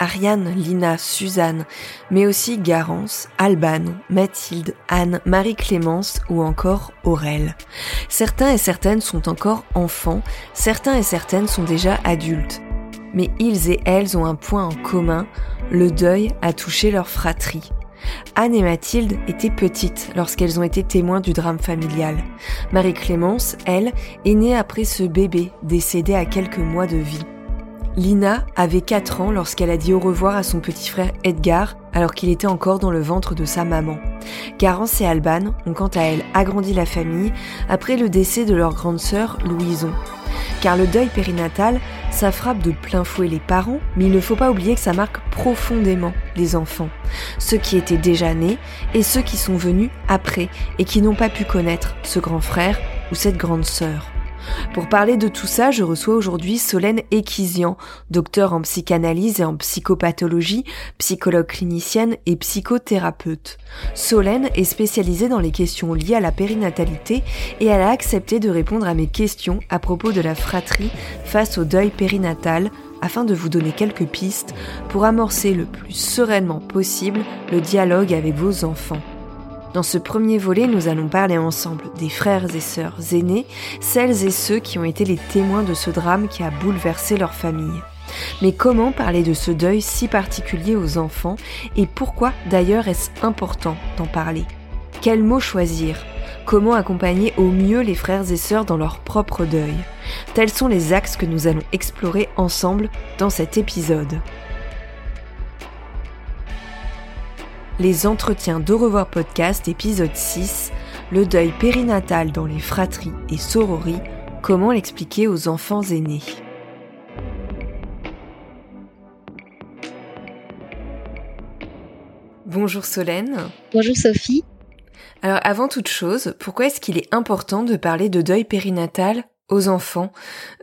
Ariane, Lina, Suzanne, mais aussi Garance, Alban, Mathilde, Anne, Marie-Clémence ou encore Aurel. Certains et certaines sont encore enfants, certains et certaines sont déjà adultes. Mais ils et elles ont un point en commun, le deuil a touché leur fratrie. Anne et Mathilde étaient petites lorsqu'elles ont été témoins du drame familial. Marie-Clémence, elle, est née après ce bébé décédé à quelques mois de vie. Lina avait 4 ans lorsqu'elle a dit au revoir à son petit frère Edgar alors qu'il était encore dans le ventre de sa maman. Garance et Alban ont quant à elles agrandi la famille après le décès de leur grande sœur Louison. Car le deuil périnatal, ça frappe de plein fouet les parents, mais il ne faut pas oublier que ça marque profondément les enfants, ceux qui étaient déjà nés et ceux qui sont venus après et qui n'ont pas pu connaître ce grand frère ou cette grande sœur. Pour parler de tout ça, je reçois aujourd'hui Solène Ekizian, docteur en psychanalyse et en psychopathologie, psychologue clinicienne et psychothérapeute. Solène est spécialisée dans les questions liées à la périnatalité et elle a accepté de répondre à mes questions à propos de la fratrie face au deuil périnatal afin de vous donner quelques pistes pour amorcer le plus sereinement possible le dialogue avec vos enfants. Dans ce premier volet, nous allons parler ensemble des frères et sœurs aînés, celles et ceux qui ont été les témoins de ce drame qui a bouleversé leur famille. Mais comment parler de ce deuil si particulier aux enfants et pourquoi d'ailleurs est-ce important d'en parler? Quels mots choisir? Comment accompagner au mieux les frères et sœurs dans leur propre deuil? Tels sont les axes que nous allons explorer ensemble dans cet épisode. Les entretiens d'Au revoir podcast épisode 6, le deuil périnatal dans les fratries et sorories, comment l'expliquer aux enfants aînés. Bonjour Solène. Bonjour Sophie. Alors avant toute chose, pourquoi est-ce qu'il est important de parler de deuil périnatal aux enfants.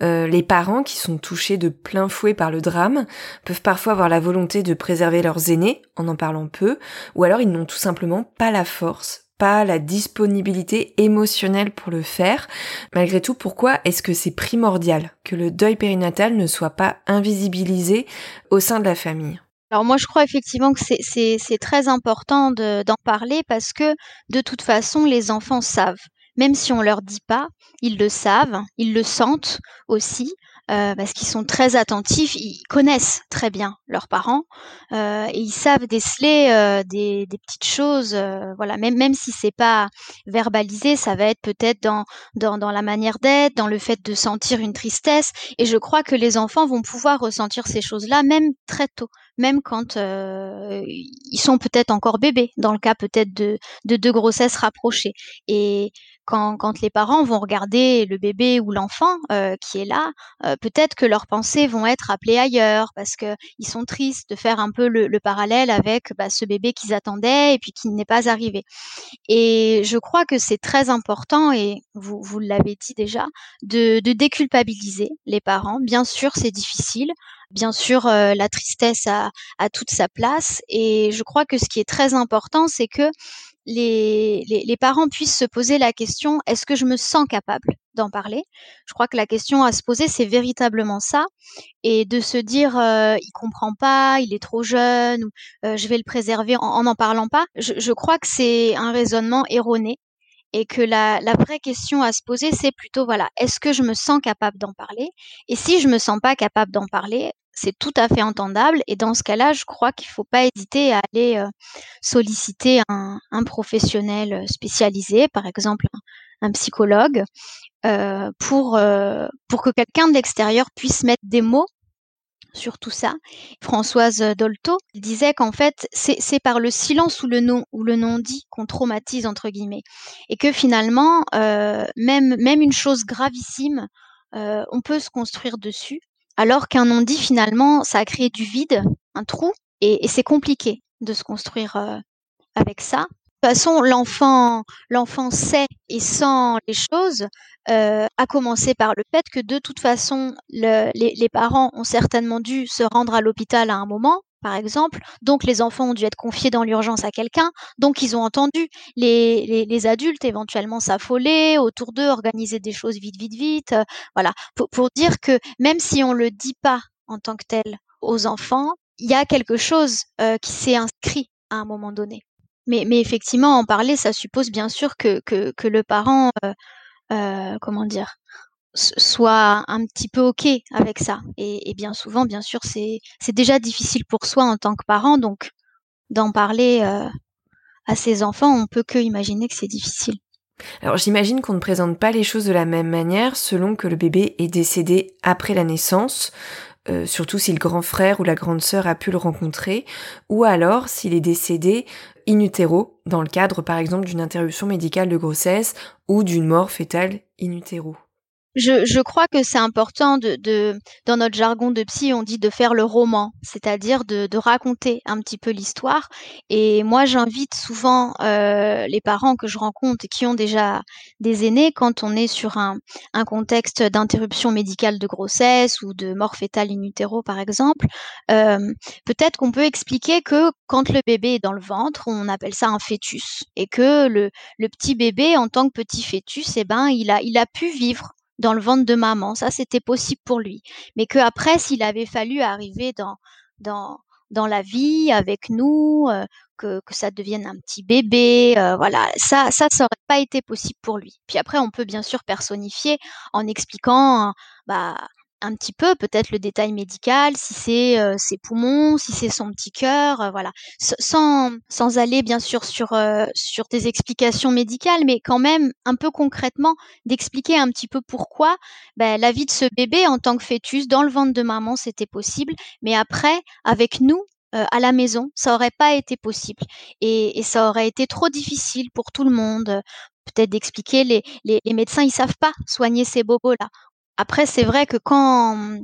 Euh, les parents qui sont touchés de plein fouet par le drame peuvent parfois avoir la volonté de préserver leurs aînés en en parlant peu, ou alors ils n'ont tout simplement pas la force pas la disponibilité émotionnelle pour le faire. Malgré tout, pourquoi est-ce que c'est primordial que le deuil périnatal ne soit pas invisibilisé au sein de la famille? Alors moi, je crois effectivement que c'est très important d'en parler parce que de toute façon, les enfants savent même si on leur dit pas, ils le savent, ils le sentent aussi. Euh, parce qu'ils sont très attentifs, ils connaissent très bien leurs parents euh, et ils savent déceler euh, des, des, petites choses. voilà, même même si c'est pas verbalisé, ça va être peut-être dans, dans, dans la manière d'être, dans le fait de sentir une tristesse. Et je crois que les enfants vont pouvoir ressentir ces choses-là même très tôt, même quand ils sont peut-être encore bébés, dans le cas peut-être de de deux grossesses rapprochées. Et quand, quand, les parents vont regarder le bébé ou l'enfant euh, qui est là, euh, peut-être que leurs pensées vont être appelées ailleurs parce que ils sont tristes de faire un peu le, le parallèle avec bah, ce bébé qu'ils attendaient et puis qui n'est pas arrivé. Et je crois que c'est très important et vous, vous l'avez dit déjà de, de, déculpabiliser les parents. Bien sûr, c'est difficile. Bien sûr, euh, la tristesse a, a toute sa place et je crois que ce qui est très important, c'est que les, les, les parents puissent se poser la question est-ce que je me sens capable d'en parler? Je crois que la question à se poser, c'est véritablement ça, et de se dire euh, il comprend pas, il est trop jeune, ou euh, je vais le préserver en n'en parlant pas. Je, je crois que c'est un raisonnement erroné et que la, la, vraie question à se poser, c'est plutôt voilà, est-ce que je me sens capable d'en parler? Et si je me sens pas capable d'en parler, c'est tout à fait entendable. Et dans ce cas-là, je crois qu'il ne faut pas hésiter à aller euh, solliciter un, professionnel spécialisé, par exemple un, psychologue, euh, pour, euh, pour que quelqu'un de l'extérieur puisse mettre des mots sur tout ça. Françoise Dolto disait qu'en fait, c'est par le silence ou le non ou le non dit qu'on traumatise entre guillemets, et que finalement, euh, même même une chose gravissime, euh, on peut se construire dessus, alors qu'un non dit finalement, ça a créé du vide, un trou, et, c'est compliqué de se construire euh, avec ça. De toute façon, l'enfant, l'enfant sait et sent les choses, euh, à commencer par le fait que de toute façon, le, les, les, parents ont certainement dû se rendre à l'hôpital à un moment, par exemple. Donc les enfants ont dû être confiés dans l'urgence à quelqu'un. Donc ils ont entendu les, les, adultes éventuellement s'affoler autour d'eux, organiser des choses vite, vite, vite. Euh, voilà, pour, dire que même si on le dit pas en tant que tel aux enfants, il y a quelque chose euh, qui s'est inscrit à un moment donné. Mais, effectivement, en parler, ça suppose bien sûr que, le parent, euh, comment dire, soit un petit peu OK avec ça. Et, bien souvent, bien sûr, c'est déjà difficile pour soi en tant que parent, donc d'en parler euh, à ses enfants, on peut que imaginer que c'est difficile. Alors j'imagine qu'on ne présente pas les choses de la même manière selon que le bébé est décédé après la naissance, euh, surtout si le grand frère ou la grande sœur a pu le rencontrer, ou alors s'il est décédé in utero, dans le cadre par exemple d'une interruption médicale de grossesse ou d'une mort fétale in utero je, je, crois que c'est important de, de, dans notre jargon de psy, on dit de faire le roman, c'est-à-dire de, de, raconter un petit peu l'histoire. Et moi, j'invite souvent euh, les parents que je rencontre qui ont déjà des aînés, quand on est sur un, un contexte d'interruption médicale de grossesse ou de mort fétale in utero, par exemple, euh, peut-être qu'on peut expliquer que quand le bébé est dans le ventre, on appelle ça un fœtus, et que le, le petit bébé, en tant que petit fœtus, eh ben, il a, il a pu vivre dans le ventre de maman. Ça, c'était possible pour lui. Mais que après, s'il avait fallu arriver dans, dans, dans la vie avec nous, euh, que, que ça devienne un petit bébé, euh, voilà, ça, ça, ça pas été possible pour lui. Puis après, on peut bien sûr personnifier en expliquant, bah, un petit peu peut-être le détail médical, si c'est euh, ses poumons, si c'est son petit cœur, euh, voilà, sans sans aller bien sûr sur euh, sur des explications médicales, mais quand même un peu concrètement d'expliquer un petit peu pourquoi ben, la vie de ce bébé en tant que fœtus dans le ventre de maman c'était possible, mais après avec nous à la maison, ça aurait pas été possible et, et, ça aurait été trop difficile pour tout le monde. Peut-être d'expliquer les, les, les médecins ils savent pas soigner ces bobos là après, c'est vrai que quand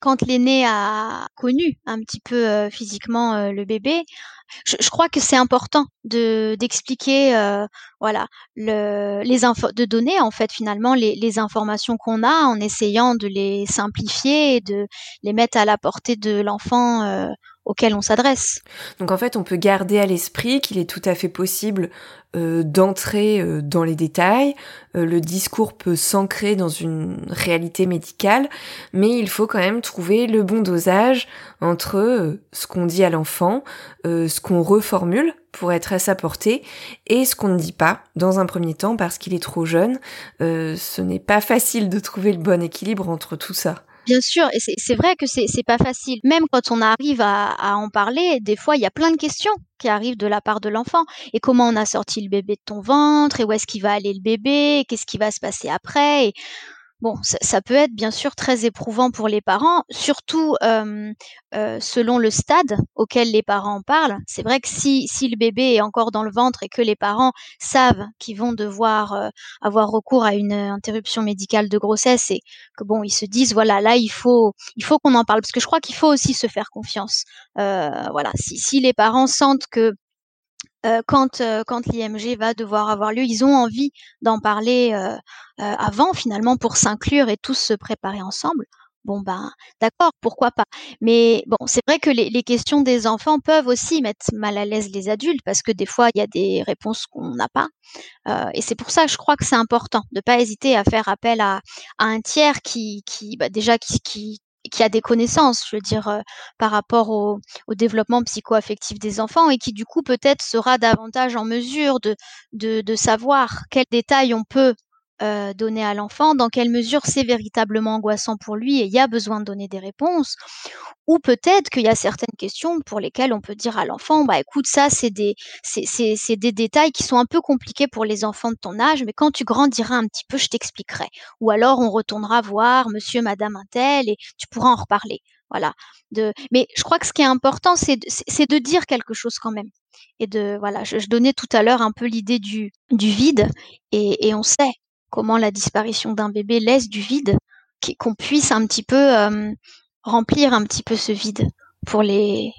quand l'aîné a connu un petit peu euh, physiquement euh, le bébé, je, je, crois que c'est important de d'expliquer, euh, voilà, le, les infos, de donner en fait finalement les, les informations qu'on a en essayant de les simplifier et de les mettre à la portée de l'enfant auquel on s'adresse. Donc en fait, on peut garder à l'esprit qu'il est tout à fait possible euh, d'entrer euh, dans les détails, euh, le discours peut s'ancrer dans une réalité médicale, mais il faut quand même trouver le bon dosage entre euh, ce qu'on dit à l'enfant, euh, ce qu'on reformule pour être à sa portée, et ce qu'on ne dit pas dans un premier temps parce qu'il est trop jeune. ce n'est pas facile de trouver le bon équilibre entre tout ça. Bien sûr, et c'est vrai que c'est pas facile. Même quand on arrive à, en parler, des fois, il y a plein de questions qui arrivent de la part de l'enfant. Et comment on a sorti le bébé de ton ventre? Et où est-ce qu'il va aller le bébé? Qu'est-ce qui va se passer après? Bon, ça, peut être bien sûr très éprouvant pour les parents, surtout selon le stade auquel les parents parlent. C'est vrai que si, si le bébé est encore dans le ventre et que les parents savent qu'ils vont devoir avoir recours à une interruption médicale de grossesse et que bon, ils se disent voilà là il faut il faut qu'on en parle parce que je crois qu'il faut aussi se faire confiance. voilà, si, si les parents sentent que euh, quand, euh, quand l'IMG va devoir avoir lieu, ils ont envie d'en parler euh, avant finalement pour s'inclure et tous se préparer ensemble. bon ben d'accord, pourquoi pas. Mais bon, c'est vrai que les, questions des enfants peuvent aussi mettre mal à l'aise les adultes parce que des fois il y a des réponses qu'on n'a pas. Euh, et c'est pour ça je crois que c'est important de ne pas hésiter à faire appel à, un tiers qui, qui bah, déjà qui, qui, qui a des connaissances, je veux dire, euh, par rapport au, au développement psycho-affectif des enfants et qui du coup peut-être sera davantage en mesure de, savoir quels détails on peut euh, donner à l'enfant, dans quelle mesure c'est véritablement angoissant pour lui et il y a besoin de donner des réponses, ou peut-être qu'il y a certaines questions pour lesquelles on peut dire à l'enfant, bah écoute, ça c'est des, c'est, des détails qui sont un peu compliqués pour les enfants de ton âge, mais quand tu grandiras un petit peu, je t'expliquerai. Ou alors on retournera voir monsieur, madame un tel et tu pourras en reparler. Voilà. De, mais je crois que ce qui est important, c'est de, c'est de dire quelque chose quand même. Et de voilà, je, donnais tout à l'heure un peu l'idée du, du vide, et, et on sait, comment la disparition d'un bébé laisse du vide, qu'on puisse un petit peu euh, remplir un petit peu ce vide pour les,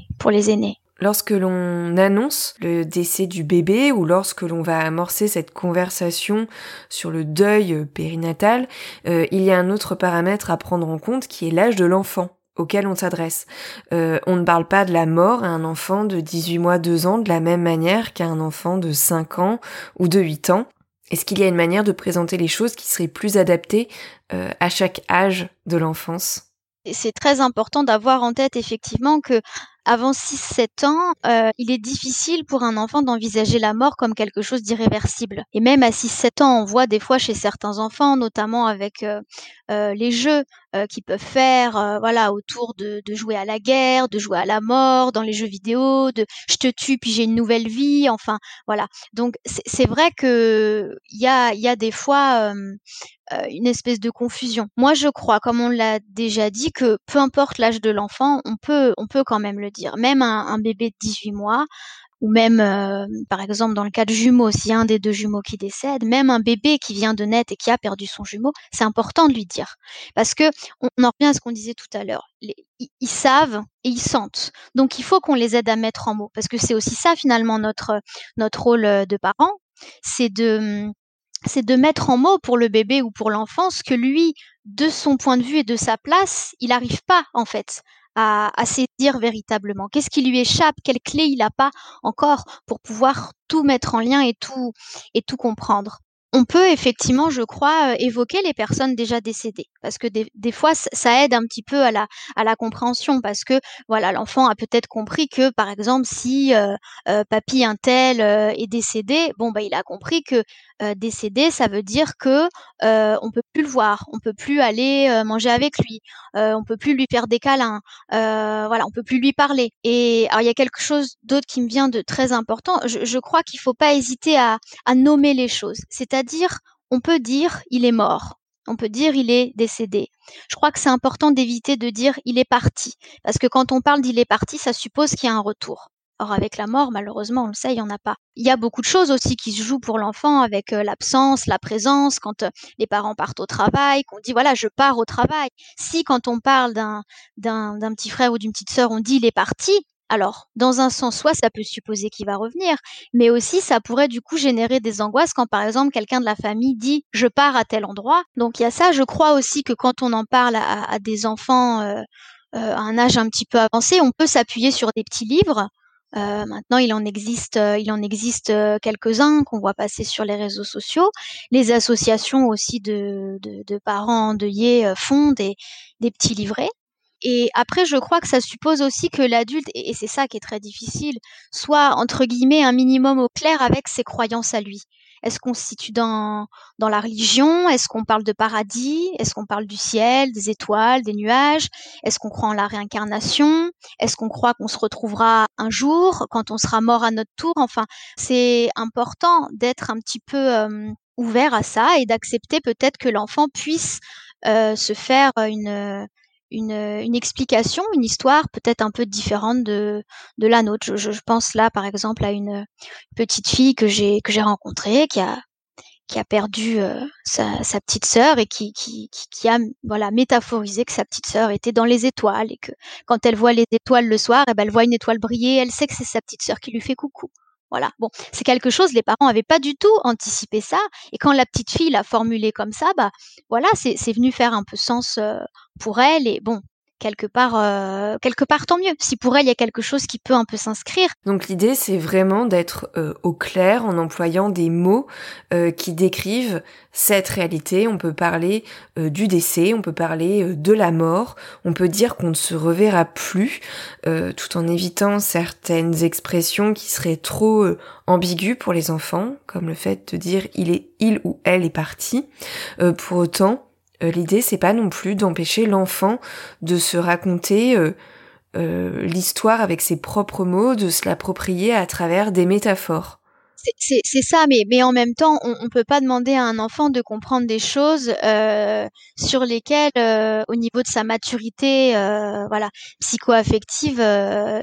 aînés. Lorsque l'on annonce le décès du bébé ou lorsque l'on va amorcer cette conversation sur le deuil périnatal, euh, il y a un autre paramètre à prendre en compte qui est l'âge de l'enfant auquel on s'adresse. Euh, on ne parle pas de la mort à un enfant de 18 mois, 2 ans de la même manière qu'à un enfant de 5 ans ou de 8 ans. Est-ce qu'il y a une manière de présenter les choses qui serait plus adaptée euh, à chaque âge de l'enfance? C'est très important d'avoir en tête effectivement que avant 6-7 ans, euh, il est difficile pour un enfant d'envisager la mort comme quelque chose d'irréversible. Et même à 6-7 ans, on voit des fois chez certains enfants, notamment avec euh, euh, les jeux qu'ils peuvent faire, voilà, autour de, jouer à la guerre, de jouer à la mort, dans les jeux vidéo, de je te tue puis j'ai une nouvelle vie, enfin, voilà. Donc c'est vrai que il y a des fois euh, une espèce de confusion. Moi, je crois, comme on l'a déjà dit, que peu importe l'âge de l'enfant, on peut, on peut quand même le dire. Même un, bébé de 18 mois, ou même, euh, par exemple, dans le cas de jumeaux, s'il y a un des deux jumeaux qui décède, même un bébé qui vient de naître et qui a perdu son jumeau, c'est important de lui dire. Parce que on, en revient à ce qu'on disait tout à l'heure. Ils, savent et ils sentent. Donc, il faut qu'on les aide à mettre en mots. Parce que c'est aussi ça, finalement, notre, notre rôle euh, de parent. C'est de, c'est de mettre en mots pour le bébé ou pour l'enfant ce que lui, de son point de vue et de sa place, il n'arrive pas en fait à, à saisir véritablement. Qu'est-ce qui lui échappe? Quelle clé il n'a pas encore pour pouvoir tout mettre en lien et tout et tout comprendre? On peut effectivement, je crois, évoquer les personnes déjà décédées, parce que des, fois, ça aide un petit peu à la, à la compréhension, parce que voilà, l'enfant a peut-être compris que, par exemple, si euh, euh, papy un tel est décédé, bon, bah, il a compris que décédé, ça veut dire que on peut plus le voir, on peut plus aller manger avec lui, on peut plus lui faire des câlins, voilà, on peut plus lui parler. Et alors, il y a quelque chose d'autre qui me vient de très important. Je, crois qu'il faut pas hésiter à, à nommer les choses, c'est c'est-à-dire, on peut dire il est mort. On peut dire il est décédé. Je crois que c'est important d'éviter de dire il est parti. Parce que quand on parle d'il est parti, ça suppose qu'il y a un retour. Or, avec la mort, malheureusement, on le sait, il n'y en a pas. Il y a beaucoup de choses aussi qui se jouent pour l'enfant avec euh, l'absence, la présence, quand euh, les parents partent au travail, qu'on dit voilà, je pars au travail. Si quand on parle d'un, petit frère ou d'une petite sœur, on dit il est parti, alors, dans un sens, soit ça peut supposer qu'il va revenir, mais aussi ça pourrait du coup générer des angoisses quand par exemple quelqu'un de la famille dit je pars à tel endroit. Donc il y a ça. Je crois aussi que quand on en parle à, des enfants euh, à un âge un petit peu avancé, on peut s'appuyer sur des petits livres. Euh, maintenant, il en existe, il en existe quelques-uns qu'on voit passer sur les réseaux sociaux. Les associations aussi de, de parents endeuillés font des, des petits livrets. Et après, je crois que ça suppose aussi que l'adulte, et c'est ça qui est très difficile, soit entre guillemets un minimum au clair avec ses croyances à lui. Est-ce qu'on se situe dans, dans la religion? Est-ce qu'on parle de paradis? Est-ce qu'on parle du ciel, des étoiles, des nuages? Est-ce qu'on croit en la réincarnation? Est-ce qu'on croit qu'on se retrouvera un jour quand on sera mort à notre tour? Enfin, c'est important d'être un petit peu ouvert à ça et d'accepter peut-être que l'enfant puisse euh, se faire une une, une, explication, une histoire peut-être un peu différente de, de la nôtre. Je, je, pense là, par exemple, à une petite fille que j'ai que j'ai rencontrée qui a qui a perdu euh, sa, sa, petite sœur et qui, qui, qui, a voilà métaphorisé que sa petite sœur était dans les étoiles et que quand elle voit les étoiles le soir, eh ben, elle voit une étoile briller, elle sait que c'est sa petite sœur qui lui fait coucou. Voilà. Bon, c'est quelque chose, les parents n'avaient pas du tout anticipé ça. Et quand la petite fille l'a formulé comme ça, bah voilà, c'est venu faire un peu sens euh, pour elle. Et bon, quelque part, euh, quelque part tant mieux. Si pour elle il y a quelque chose qui peut un peu s'inscrire. Donc l'idée c'est vraiment d'être euh, au clair en employant des mots euh, qui décrivent cette réalité. On peut parler du décès, on peut parler de la mort, on peut dire qu'on ne se reverra plus, tout en évitant certaines expressions qui seraient trop ambiguës pour les enfants, comme le fait de dire il est il ou elle est parti. pour autant, euh, l'idée c'est pas non plus d'empêcher l'enfant de se raconter euh, euh, l'histoire avec ses propres mots, de se l'approprier à travers des métaphores. C'est ça, mais, mais en même temps, on ne peut pas demander à un enfant de comprendre des choses sur lesquelles, au niveau de sa maturité, voilà, psycho-affective,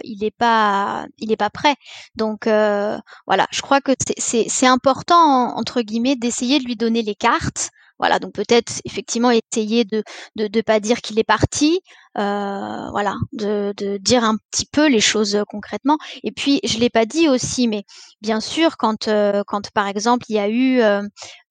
il n'est pas, il est pas prêt. Donc voilà, je crois que c'est important entre guillemets d'essayer de lui donner les cartes voilà, donc peut-être effectivement essayer de de pas dire qu'il est parti, euh, voilà, de, de dire un petit peu les choses concrètement. Et puis je l'ai pas dit aussi, mais bien sûr quand euh, quand par exemple il y a eu euh,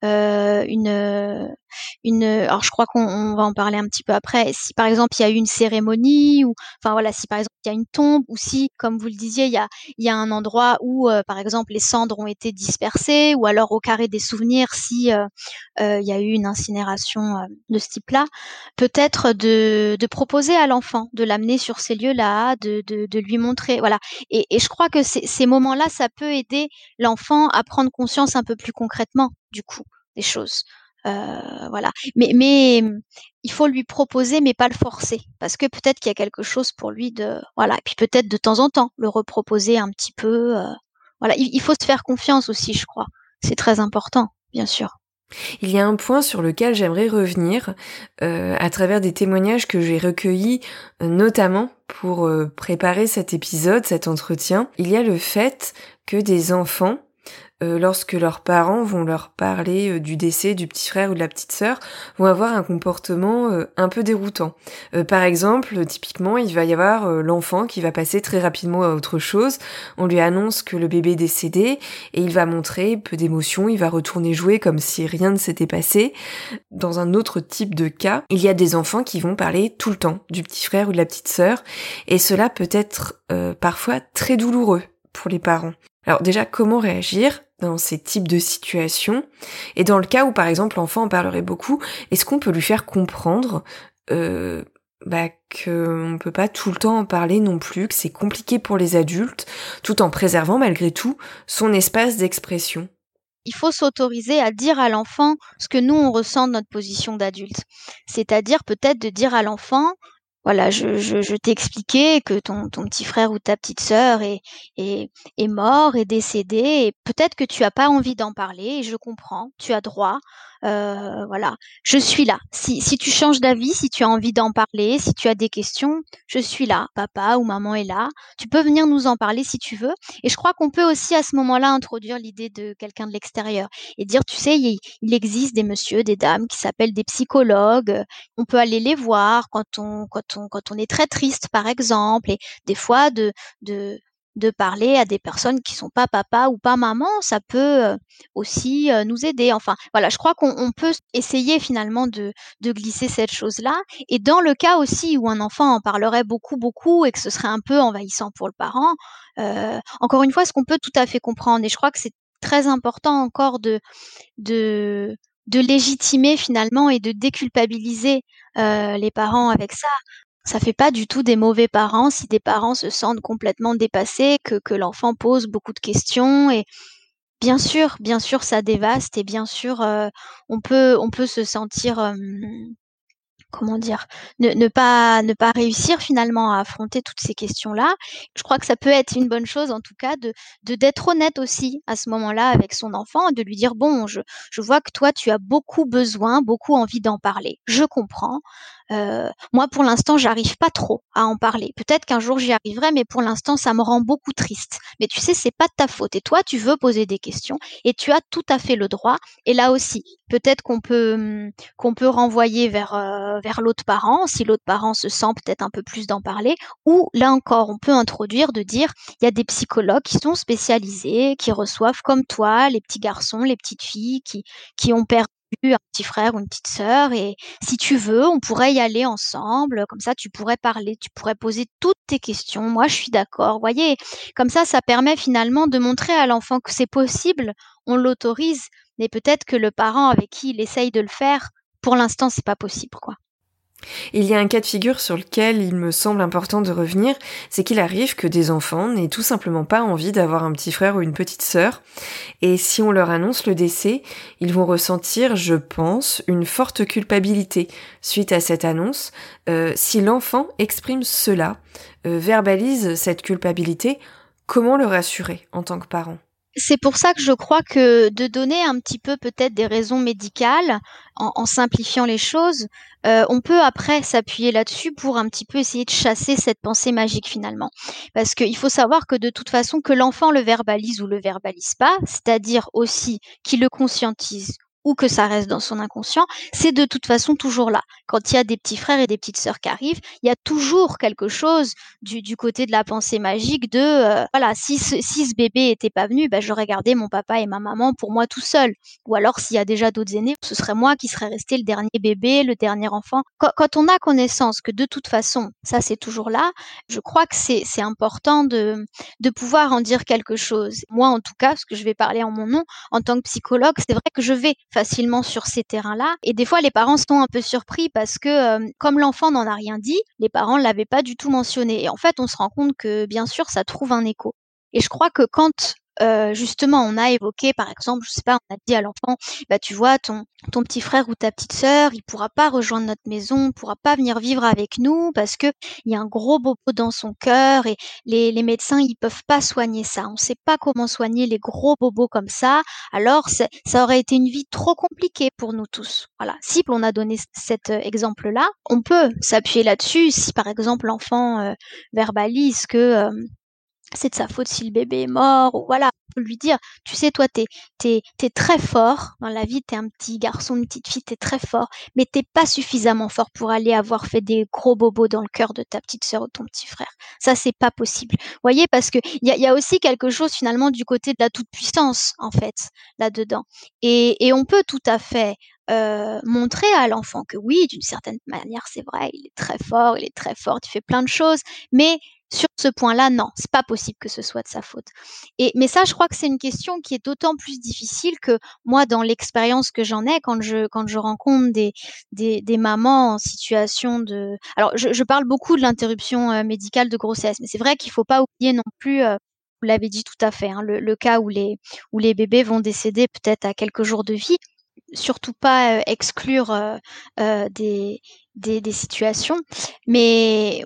euh, une une alors je crois qu'on va en parler un petit peu après si par exemple il y a eu une cérémonie ou enfin voilà si par exemple il y a une tombe ou si comme vous le disiez il y a il y a un endroit où euh, par exemple les cendres ont été dispersées ou alors au carré des souvenirs si euh, il y a eu une incinération de ce type-là peut-être de proposer à l'enfant de l'amener sur ces lieux-là de, de, lui montrer voilà et, et je crois que ces moments-là ça peut aider l'enfant à prendre conscience un peu plus concrètement du coup des choses. Euh, voilà. Mais, mais il faut lui proposer, mais pas le forcer, parce que peut-être qu'il y a quelque chose pour lui de, voilà. Et puis peut-être de temps en temps le reproposer un petit peu. Euh, voilà. Il, faut se faire confiance aussi, je crois. C'est très important, bien sûr. Il y a un point sur lequel j'aimerais revenir euh, à travers des témoignages que j'ai recueillis, notamment pour préparer cet épisode, cet entretien. Il y a le fait que des enfants euh, lorsque leurs parents vont leur parler euh, du décès du petit frère ou de la petite sœur, vont avoir un comportement euh, un peu déroutant. par exemple, typiquement, il va y avoir l'enfant qui va passer très rapidement à autre chose. On lui annonce que le bébé est décédé et il va montrer peu d'émotion, il va retourner jouer comme si rien ne s'était passé. Dans un autre type de cas, il y a des enfants qui vont parler tout le temps du petit frère ou de la petite sœur et cela peut être parfois très douloureux pour les parents. Alors déjà, comment réagir? Dans ces types de situations Et dans le cas où, par exemple, l'enfant en parlerait beaucoup, est-ce qu'on peut lui faire comprendre euh, bah, qu'on ne peut pas tout le temps en parler non plus, que c'est compliqué pour les adultes, tout en préservant malgré tout son espace d'expression? Il faut s'autoriser à dire à l'enfant ce que nous on ressent de notre position d'adulte. C'est-à-dire peut-être de dire à l'enfant voilà, je, t'ai expliqué que ton, petit frère ou ta petite sœur est, mort, est décédé, et peut-être que tu as pas envie d'en parler, et je comprends, tu as droit, euh, voilà, je suis là. Si, tu changes d'avis, si tu as envie d'en parler, si tu as des questions, je suis là. Papa ou maman est là. Tu peux venir nous en parler si tu veux. Et je crois qu'on peut aussi à ce moment-là introduire l'idée de quelqu'un de l'extérieur et dire, tu sais, il, il, existe des messieurs, des dames qui s'appellent des psychologues. On peut aller les voir quand on, quand on, est très triste, par exemple, et des fois de, de parler à des personnes qui sont pas papa ou pas maman, ça peut aussi nous aider. Enfin, voilà, je crois qu'on peut essayer finalement de, de glisser cette chose-là. Et dans le cas aussi où un enfant en parlerait beaucoup, beaucoup et que ce serait un peu envahissant pour le parent, euh, encore une fois, ce qu'on peut tout à fait comprendre. Et je crois que c'est très important encore de, de, légitimer finalement et de déculpabiliser euh, les parents avec ça ça fait pas du tout des mauvais parents si des parents se sentent complètement dépassés, que, l'enfant pose beaucoup de questions et bien sûr, bien sûr, ça dévaste et bien sûr, euh, on peut, on peut se sentir, euh, comment dire, ne, ne, pas, ne pas réussir finalement à affronter toutes ces questions-là. Je crois que ça peut être une bonne chose, en tout cas, de d'être honnête aussi à ce moment-là avec son enfant, de lui dire bon, je, je vois que toi, tu as beaucoup besoin, beaucoup envie d'en parler. Je comprends. Euh, moi, pour l'instant, j'arrive pas trop à en parler. Peut-être qu'un jour j'y arriverai, mais pour l'instant, ça me rend beaucoup triste. Mais tu sais, c'est pas de ta faute. Et toi, tu veux poser des questions et tu as tout à fait le droit. Et là aussi, peut-être qu'on peut hum, qu'on peut renvoyer vers euh, vers l'autre parent, si l'autre parent se sent peut-être un peu plus d'en parler, ou là encore, on peut introduire de dire, il y a des psychologues qui sont spécialisés, qui reçoivent comme toi les petits garçons, les petites filles qui, qui ont perdu un petit frère ou une petite sœur et si tu veux, on pourrait y aller ensemble, comme ça tu pourrais parler, tu pourrais poser toutes tes questions. Moi, je suis d'accord. Voyez, comme ça ça permet finalement de montrer à l'enfant que c'est possible, on l'autorise, mais peut-être que le parent avec qui il essaye de le faire, pour l'instant, c'est pas possible quoi. Il y a un cas de figure sur lequel il me semble important de revenir, c'est qu'il arrive que des enfants n'aient tout simplement pas envie d'avoir un petit frère ou une petite sœur, et si on leur annonce le décès, ils vont ressentir, je pense, une forte culpabilité suite à cette annonce. Euh, si l'enfant exprime cela, euh, verbalise cette culpabilité, comment le rassurer en tant que parent? C'est pour ça que je crois que de donner un petit peu peut-être des raisons médicales en, simplifiant les choses, euh, on peut après s'appuyer là-dessus pour un petit peu essayer de chasser cette pensée magique finalement. Parce qu'il faut savoir que de toute façon, que l'enfant le verbalise ou le verbalise pas, c'est-à-dire aussi qu'il le conscientise ou que ça reste dans son inconscient, c'est de toute façon toujours là. Quand il y a des petits frères et des petites sœurs qui arrivent, il y a toujours quelque chose du, côté de la pensée magique de euh, voilà, si ce, si ce bébé était pas venu, ben, j'aurais gardé mon papa et ma maman pour moi tout seul. Ou alors s'il y a déjà d'autres aînés, ce serait moi qui serais resté le dernier bébé, le dernier enfant. Quand, quand on a connaissance que de toute façon, ça c'est toujours là, je crois que c'est important de, de pouvoir en dire quelque chose. Moi en tout cas, parce que je vais parler en mon nom, en tant que psychologue, c'est vrai que je vais facilement sur ces terrains-là. Et des fois, les parents sont un peu surpris parce que euh, comme l'enfant n'en a rien dit, les parents ne l'avaient pas du tout mentionné. Et en fait, on se rend compte que bien sûr, ça trouve un écho. Et je crois que quand euh, justement, on a évoqué, par exemple, je sais pas, on a dit à l'enfant, bah tu vois, ton ton petit frère ou ta petite sœur, il pourra pas rejoindre notre maison, pourra pas venir vivre avec nous parce que il y a un gros bobo dans son cœur et les, les médecins ils peuvent pas soigner ça. On sait pas comment soigner les gros bobos comme ça. Alors ça aurait été une vie trop compliquée pour nous tous. Voilà. Si on a donné cet euh, exemple-là, on peut s'appuyer là-dessus. Si par exemple l'enfant euh, verbalise que c'est de sa faute si le bébé est mort, ou voilà, on peut lui dire, tu sais, toi, t'es, t'es, t'es très fort dans la vie, t'es un petit garçon, une petite fille, t'es très fort, mais t'es pas suffisamment fort pour aller avoir fait des gros bobos dans le cœur de ta petite sœur ou ton petit frère. Ça, c'est pas possible. Vous voyez, parce que il y a, y a, aussi quelque chose finalement du côté de la toute-puissance, en fait, là-dedans. Et, et on peut tout à fait euh, montrer à l'enfant que oui, d'une certaine manière, c'est vrai, il est très fort, il est très fort, il fait plein de choses, mais sur ce point-là, non, c'est pas possible que ce soit de sa faute. Et mais ça, je crois que c'est une question qui est d'autant plus difficile que moi, dans l'expérience que j'en ai, quand je rencontre des mamans en situation de, alors je, parle beaucoup de l'interruption euh, médicale de grossesse, mais c'est vrai qu'il faut pas oublier non plus. Euh, vous l'avez dit tout à fait, hein, le, cas où les bébés vont décéder peut-être à quelques jours de vie surtout pas euh, exclure des, des, des, situations. Mais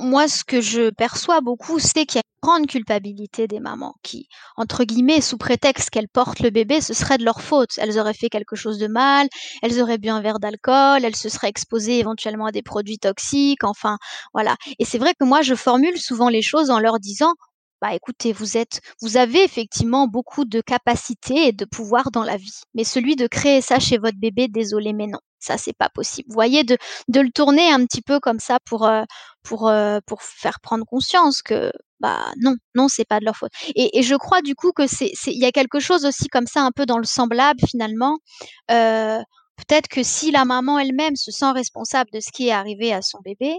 moi, ce que je perçois beaucoup, c'est qu'il y a une grande culpabilité des mamans qui, entre guillemets, sous prétexte qu'elles portent le bébé, ce serait de leur faute. Elles auraient fait quelque chose de mal, elles auraient bu un verre d'alcool, elles se seraient exposées éventuellement à des produits toxiques, enfin, voilà. Et c'est vrai que moi, je formule souvent les choses en leur disant, bah écoutez, vous êtes, vous avez effectivement beaucoup de capacités et de pouvoir dans la vie, mais celui de créer ça chez votre bébé, désolé, mais non, ça c'est pas possible. Vous voyez, de, de le tourner un petit peu comme ça pour euh, pour euh, pour faire prendre conscience que bah non, non, c'est pas de leur faute. Et, je crois du coup que c'est, il y a quelque chose aussi comme ça un peu dans le semblable finalement. Euh, peut-être que si la maman elle-même se sent responsable de ce qui est arrivé à son bébé,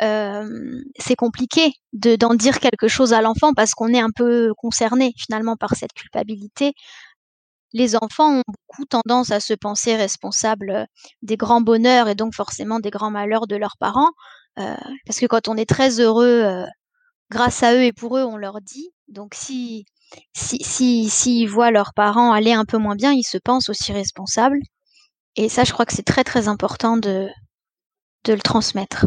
c'est compliqué de d'en dire quelque chose à l'enfant parce qu'on est un peu concerné finalement par cette culpabilité. Les enfants ont beaucoup tendance à se penser responsables des grands bonheurs et donc forcément des grands malheurs de leurs parents, euh, parce que quand on est très heureux euh, grâce à eux et pour eux, on leur dit. Donc si si s'ils si, voient leurs parents aller un peu moins bien, ils se pensent aussi responsables. Et ça, je crois que c'est très très important de de le transmettre.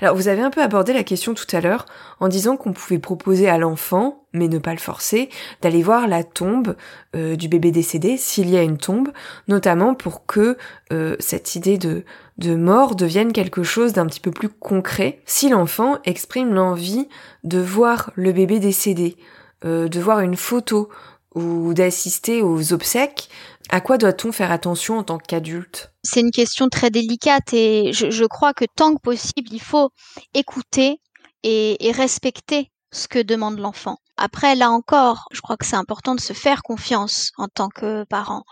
Alors vous avez un peu abordé la question tout à l'heure en disant qu'on pouvait proposer à l'enfant, mais ne pas le forcer, d'aller voir la tombe euh, du bébé décédé s'il y a une tombe, notamment pour que euh, cette idée de, de mort devienne quelque chose d'un petit peu plus concret. Si l'enfant exprime l'envie de voir le bébé décédé, euh, de voir une photo ou d'assister aux obsèques, À quoi doit-on faire attention en tant qu'adulte? C'est une question très délicate et je, crois que tant que possible, il faut écouter et respecter ce que demande l'enfant. Après, là encore, je crois que c'est important de se faire confiance en tant que parent.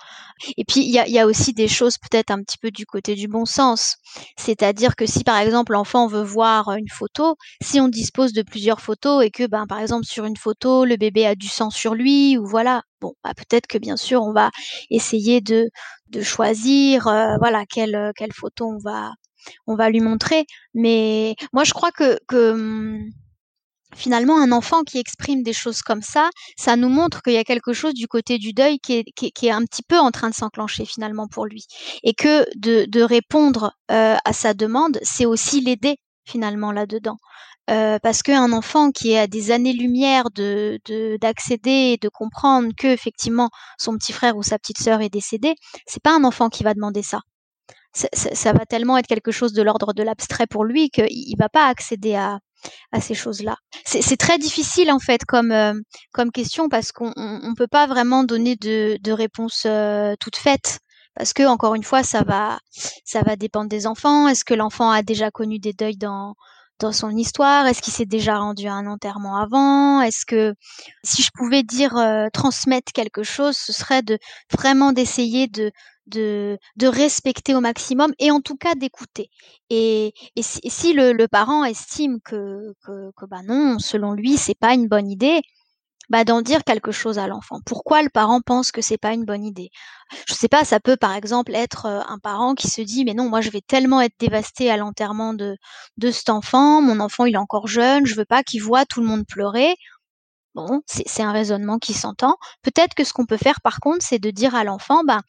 Et puis, il y a, aussi des choses peut-être un petit peu du côté du bon sens. C'est-à-dire que si, par exemple, l'enfant veut voir une photo, si on dispose de plusieurs photos et que, ben, par exemple, sur une photo, le bébé a du sang sur lui, ou voilà, bon, bah, peut-être que, bien sûr, on va essayer de, de choisir, euh, voilà, quelle, quelle photo on va, on va lui montrer. Mais moi, je crois que, que hum, finalement, un enfant qui exprime des choses comme ça, ça nous montre qu'il y a quelque chose du côté du deuil qui est, qui, est un petit peu en train de s'enclencher finalement pour lui. Et que de, de répondre euh, à sa demande, c'est aussi l'aider finalement là-dedans. Euh, parce qu'un enfant qui est à des années-lumière de, d'accéder et de comprendre que effectivement son petit frère ou sa petite sœur est décédé, c'est pas un enfant qui va demander ça. Ça, ça, ça va tellement être quelque chose de l'ordre de l'abstrait pour lui qu'il va pas accéder à, à ces choses-là. C'est très difficile en fait comme euh, comme question parce qu'on ne peut pas vraiment donner de, de réponse euh, toute faite parce que encore une fois ça va ça va dépendre des enfants. Est-ce que l'enfant a déjà connu des deuils dans dans son histoire? Est-ce qu'il s'est déjà rendu à un enterrement avant? Est-ce que si je pouvais dire euh, transmettre quelque chose, ce serait de vraiment d'essayer de de, de respecter au maximum et en tout cas d'écouter. Et, et, si, le, le, parent estime que, que, que bah non, selon lui, c'est pas une bonne idée, bah d'en dire quelque chose à l'enfant. Pourquoi le parent pense que c'est pas une bonne idée? Je sais pas, ça peut par exemple être un parent qui se dit mais non, moi je vais tellement être dévasté à l'enterrement de de cet enfant, mon enfant il est encore jeune, je veux pas qu'il voit tout le monde pleurer. Bon, c'est un raisonnement qui s'entend. Peut-être que ce qu'on peut faire par contre, c'est de dire à l'enfant, bah,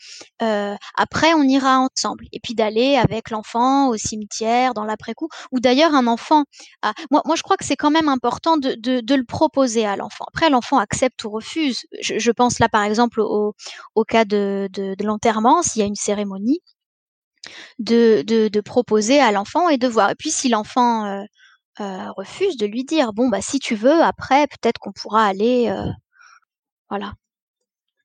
après on ira ensemble, et puis d'aller avec l'enfant au cimetière dans l'après-coup. Ou d'ailleurs un enfant, moi, moi je crois que c'est quand même important de, de, le proposer à l'enfant. Après l'enfant accepte ou refuse. Je, pense là par exemple au, au cas de, de, l'enterrement, s'il y a une cérémonie, de, de, proposer à l'enfant et de voir. Et puis si l'enfant euh, refuse de lui dire bon bah si tu veux après peut-être qu'on pourra aller euh, voilà.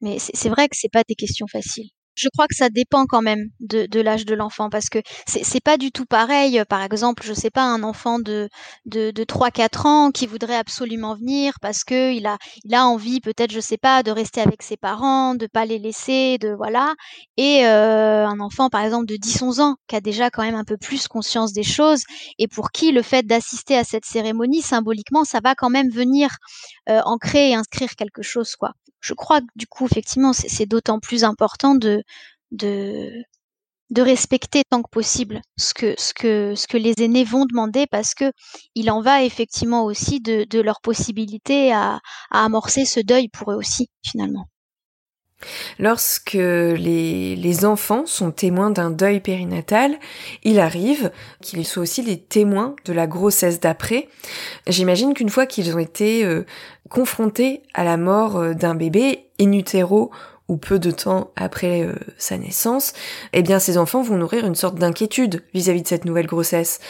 Mais c'est vrai que c'est pas des questions faciles je crois que ça dépend quand même de, l'âge de l'enfant parce que c'est pas du tout pareil. Par exemple, je sais pas, un enfant de, de, de 3-4 ans qui voudrait absolument venir parce que il a, il a envie, peut-être, je sais pas, de rester avec ses parents, de pas les laisser, de voilà. Et euh, un enfant, par exemple, de 10-11 ans qui a déjà quand même un peu plus conscience des choses et pour qui le fait d'assister à cette cérémonie, symboliquement, ça va quand même venir euh, ancrer et inscrire quelque chose, quoi je crois que du coup, effectivement, c'est d'autant plus important de, de, respecter tant que possible ce que, ce, que, ce que les aînés vont demander parce que il en va effectivement aussi de, de leur possibilité à, à amorcer ce deuil pour eux aussi, finalement. Lorsque les, les, enfants sont témoins d'un deuil périnatal, il arrive qu'ils soient aussi les témoins de la grossesse d'après. J'imagine qu'une fois qu'ils ont été euh, confrontés à la mort euh, d'un bébé in ou peu de temps après euh, sa naissance, eh bien ces enfants vont nourrir une sorte d'inquiétude vis-à-vis de cette nouvelle grossesse.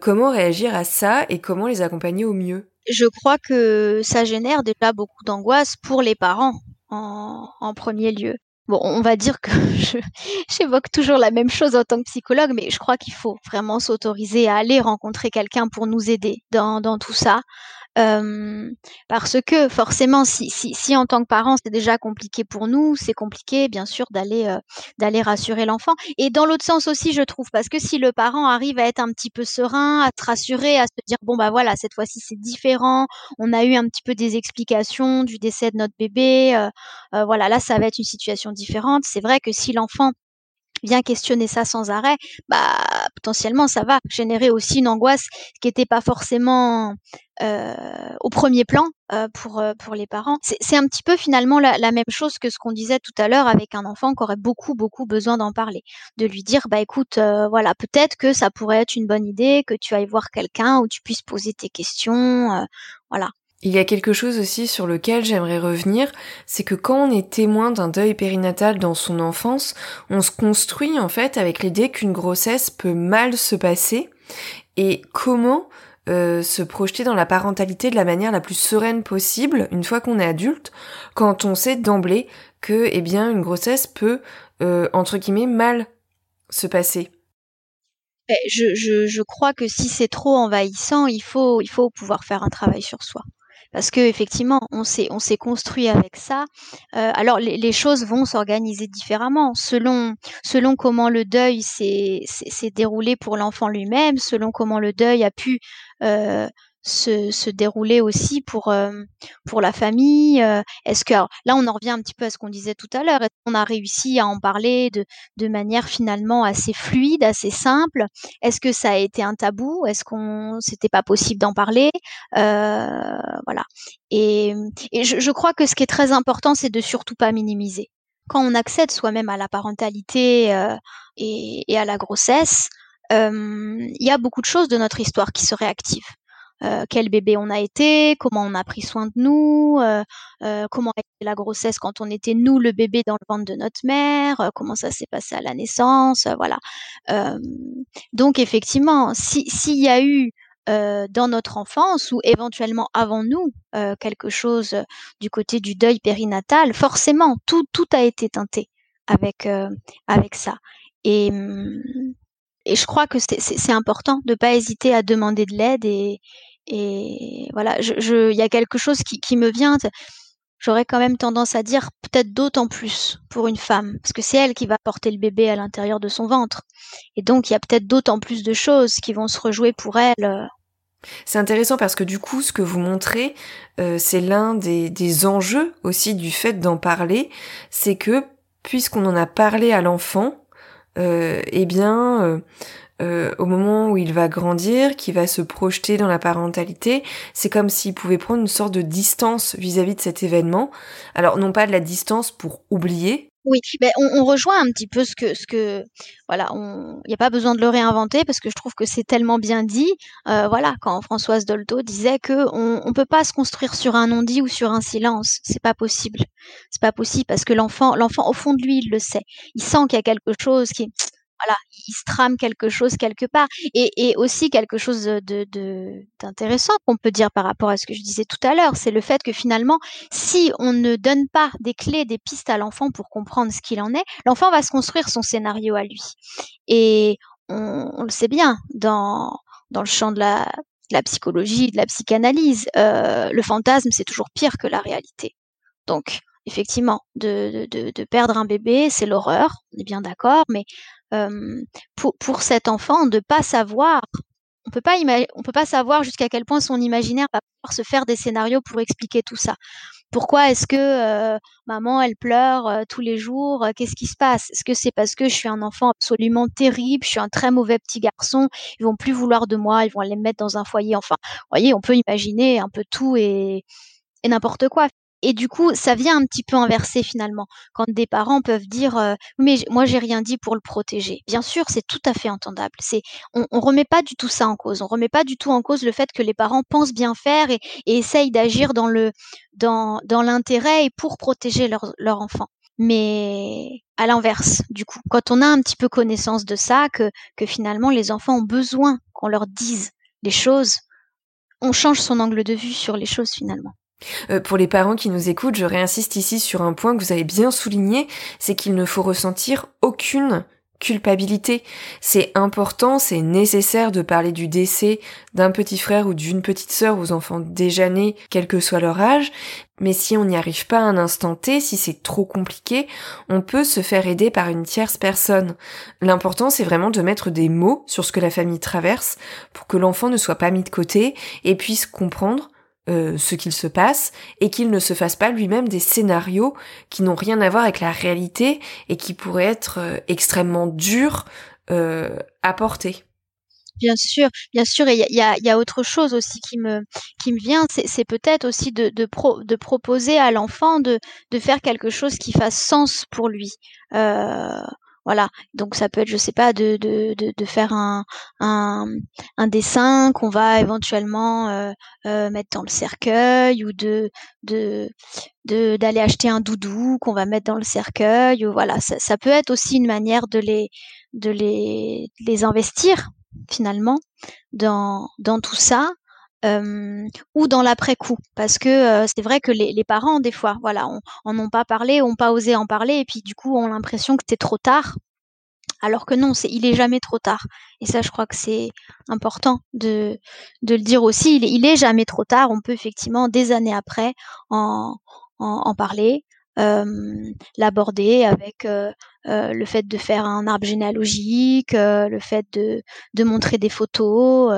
comment réagir à ça et comment les accompagner au mieux? Je crois que ça génère déjà beaucoup d'angoisse pour les parents en, premier lieu. Bon, on va dire que j'évoque toujours la même chose en tant que psychologue, mais je crois qu'il faut vraiment s'autoriser à aller rencontrer quelqu'un pour nous aider dans tout ça parce que forcément, si, si, si en tant que parent c'est déjà compliqué pour nous, c'est compliqué bien sûr d'aller d'aller rassurer l'enfant. Et dans l'autre sens aussi, je trouve, parce que si le parent arrive à être un petit peu serein, à se rassurer, à se dire bon bah voilà, cette fois-ci c'est différent, on a eu un petit peu des explications du décès de notre bébé, euh, voilà, là ça va être une situation différente. C'est vrai que si l'enfant vient questionner ça sans arrêt, bah potentiellement ça va générer aussi une angoisse qui n'était pas forcément euh, au premier plan euh, pour euh, pour les parents. C'est un petit peu finalement la, la, même chose que ce qu'on disait tout à l'heure avec un enfant qui aurait beaucoup beaucoup besoin d'en parler, de lui dire bah écoute voilà peut-être que ça pourrait être une bonne idée que tu ailles voir quelqu'un où tu puisses poser tes questions, voilà. Il y a quelque chose aussi sur lequel j'aimerais revenir, c'est que quand on est témoin d'un deuil périnatal dans son enfance, on se construit en fait avec l'idée qu'une grossesse peut mal se passer et comment se projeter dans la parentalité de la manière la plus sereine possible une fois qu'on est adulte, quand on sait d'emblée que, eh bien, une grossesse peut, entre guillemets, mal se passer. Eh, je, crois que si c'est trop envahissant, il faut pouvoir faire un travail sur soi parce que effectivement, on s'est on s'est construit avec ça. Euh, alors les, les, choses vont s'organiser différemment selon selon comment le deuil s'est déroulé pour l'enfant lui-même, selon comment le deuil a pu euh, se, se dérouler aussi pour euh, pour la famille euh, Est-ce que là on en revient un petit peu à ce qu'on disait tout à l'heure qu'on a réussi à en parler de de manière finalement assez fluide, assez simple? Est-ce que ça a été un tabou? Est-ce qu'on c'était pas possible d'en parler? Euh, Voilà. Et, et je, je crois que ce qui est très important, c'est de surtout pas minimiser. Quand on accède soi-même à la parentalité euh, et, et, à la grossesse, il y a beaucoup de choses de notre histoire qui se réactivent. Euh, quel bébé on a été, comment on a pris soin de nous, euh, euh, comment a la grossesse quand on était nous le bébé dans le ventre de notre mère, comment ça s'est passé à la naissance, voilà. donc effectivement, s'il y a eu dans notre enfance ou éventuellement avant nous quelque chose du côté du deuil périnatal, forcément tout tout a été teinté avec avec ça. Et hum, et je crois que c'est important de pas hésiter à demander de l'aide et, et voilà, il je, y a quelque chose qui, qui me vient. J'aurais quand même tendance à dire peut-être d'autant plus pour une femme, parce que c'est elle qui va porter le bébé à l'intérieur de son ventre. Et donc il y a peut-être d'autant plus de choses qui vont se rejouer pour elle. C'est intéressant parce que du coup, ce que vous montrez, euh, c'est l'un des, des enjeux aussi du fait d'en parler, c'est que puisqu'on en a parlé à l'enfant, euh, eh bien, euh, euh, au moment où il va grandir, qui va se projeter dans la parentalité, c'est comme s'il pouvait prendre une sorte de distance vis-à-vis de cet événement. Alors non pas de la distance pour oublier. Oui, on, on rejoint un petit peu ce que, ce que, voilà, il n'y a pas besoin de le réinventer parce que je trouve que c'est tellement bien dit. Euh, voilà, quand Françoise Dolto disait que on, on peut pas se construire sur un non-dit ou sur un silence, c'est pas possible. C'est pas possible parce que l'enfant, l'enfant au fond de lui, il le sait. Il sent qu'il y a quelque chose qui il se trame quelque chose quelque part. Et, aussi quelque chose d'intéressant qu'on peut dire par rapport à ce que je disais tout à l'heure, c'est le fait que finalement, si on ne donne pas des clés, des pistes à l'enfant pour comprendre ce qu'il en est, l'enfant va se construire son scénario à lui. Et on, le sait bien, dans, dans le champ de la, psychologie, de la psychanalyse, euh, le fantasme, c'est toujours pire que la réalité. Donc, effectivement, de, de, perdre un bébé, c'est l'horreur, on est bien d'accord, mais pour, cet enfant de pas savoir on peut pas peut pas savoir jusqu'à quel point son imaginaire va pouvoir se faire des scénarios pour expliquer tout ça. Pourquoi est-ce que maman elle pleure tous les jours Qu'est-ce qui se passe? Est-ce que c'est parce que je suis un enfant absolument terrible Je suis un très mauvais petit garçon Ils vont plus vouloir de moi Ils vont aller me mettre dans un foyer Enfin, vous voyez, on peut imaginer un peu tout et, et n'importe quoi et du coup, ça vient un petit peu inverser finalement. Quand des parents peuvent dire euh, mais moi j'ai rien dit pour le protéger. Bien sûr, c'est tout à fait entendable. On, on remet pas du tout ça en cause. On remet pas du tout en cause le fait que les parents pensent bien faire et, et essayent d'agir dans le dans dans l'intérêt et pour protéger leur leur enfant. Mais à l'inverse, du coup, quand on a un petit peu connaissance de ça, que que finalement les enfants ont besoin qu'on leur dise les choses, on change son angle de vue sur les choses finalement. Euh, pour les parents qui nous écoutent, je réinsiste ici sur un point que vous avez bien souligné, c'est qu'il ne faut ressentir aucune culpabilité. C'est important, c'est nécessaire de parler du décès d'un petit frère ou d'une petite sœur aux enfants déjà nés, quel que soit leur âge, mais si on n'y arrive pas à un instant T, si c'est trop compliqué, on peut se faire aider par une tierce personne. L'important, c'est vraiment de mettre des mots sur ce que la famille traverse pour que l'enfant ne soit pas mis de côté et puisse comprendre euh, ce qu'il se passe et qu'il ne se fasse pas lui-même des scénarios qui n'ont rien à voir avec la réalité et qui pourraient être euh, extrêmement durs euh, à porter. Bien sûr, bien sûr, et il y a, y a, autre chose aussi qui me qui me vient, c'est peut-être aussi de de, pro, de proposer à l'enfant de de faire quelque chose qui fasse sens pour lui. Voilà, donc ça peut être, je sais pas, de, de, de, faire un, un, un dessin qu'on va éventuellement euh, euh, mettre dans le cercueil ou de de d'aller acheter un doudou qu'on va mettre dans le cercueil. Voilà, ça, ça, peut être aussi une manière de les de les, les investir finalement dans, dans tout ça ou dans l'après-coup. Parce que c'est vrai que les, parents, des fois, voilà, en ont pas parlé, ont pas osé en parler, et puis du coup ont l'impression que c'est trop tard. Alors que non, c'est, il est jamais trop tard. Et ça, je crois que c'est important de, de le dire aussi. Il, il est jamais trop tard. On peut effectivement, des années après, en, en parler, l'aborder avec le fait de faire un arbre généalogique, le fait de, de montrer des photos,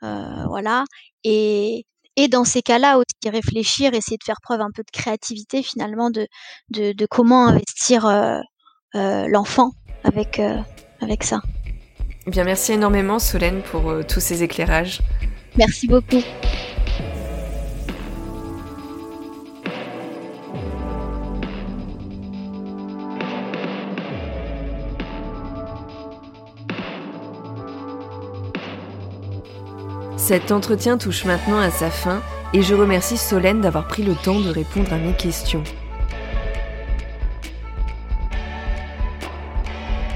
voilà. Et, et dans ces cas-là aussi réfléchir, essayer de faire preuve un peu de créativité finalement de, de, de comment investir l'enfant avec, avec ça. Eh bien, merci énormément Solène pour tous ces éclairages. Merci beaucoup. Cet entretien touche maintenant à sa fin et je remercie Solène d'avoir pris le temps de répondre à mes questions.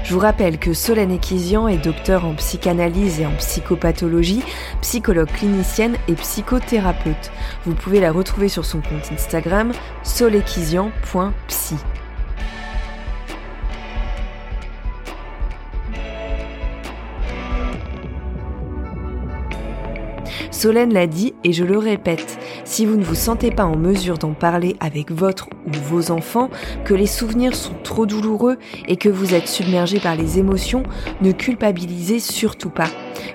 Je vous rappelle que Solène Ekizian est docteur en psychanalyse et en psychopathologie, psychologue clinicienne et psychothérapeute. Vous pouvez la retrouver sur son compte Instagram solekizian.psy. Solène l'a dit et je le répète, si vous ne vous sentez pas en mesure d'en parler avec votre ou vos enfants, que les souvenirs sont trop douloureux et que vous êtes submergé par les émotions, ne culpabilisez surtout pas.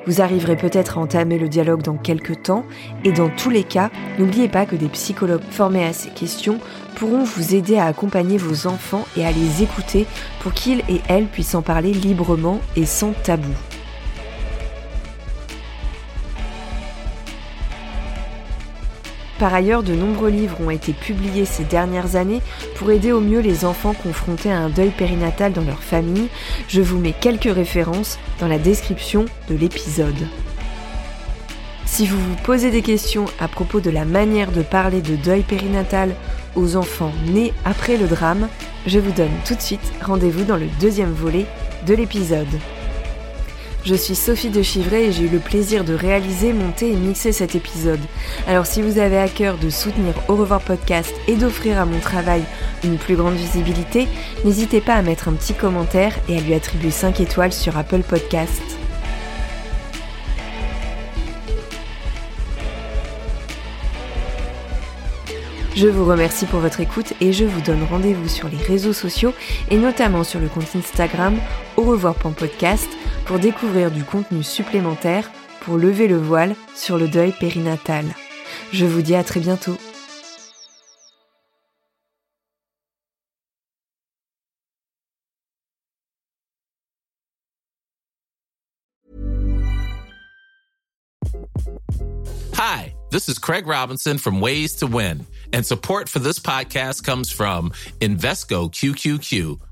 Vous arriverez peut-être à entamer le dialogue dans quelques temps et dans tous les cas, n'oubliez pas que des psychologues formés à ces questions pourront vous aider à accompagner vos enfants et à les écouter pour qu'ils et elles puissent en parler librement et sans tabou. Par ailleurs, de nombreux livres ont été publiés ces dernières années pour aider au mieux les enfants confrontés à un deuil périnatal dans leur famille. Je vous mets quelques références dans la description de l'épisode. Si vous vous posez des questions à propos de la manière de parler de deuil périnatal aux enfants nés après le drame, je vous donne tout de suite rendez-vous dans le deuxième volet de l'épisode. Je suis Sophie de Chivray et j'ai eu le plaisir de réaliser, monter et mixer cet épisode. Alors si vous avez à cœur de soutenir Au revoir podcast et d'offrir à mon travail une plus grande visibilité, n'hésitez pas à mettre un petit commentaire et à lui attribuer 5 étoiles sur Apple Podcast. Je vous remercie pour votre écoute et je vous donne rendez-vous sur les réseaux sociaux et notamment sur le compte Instagram au revoir.podcast pour découvrir du contenu supplémentaire pour lever le voile sur le deuil périnatal. Je vous dis à très bientôt. Hi, this is Craig Robinson from Ways to Win, and support for this podcast comes from Invesco QQQ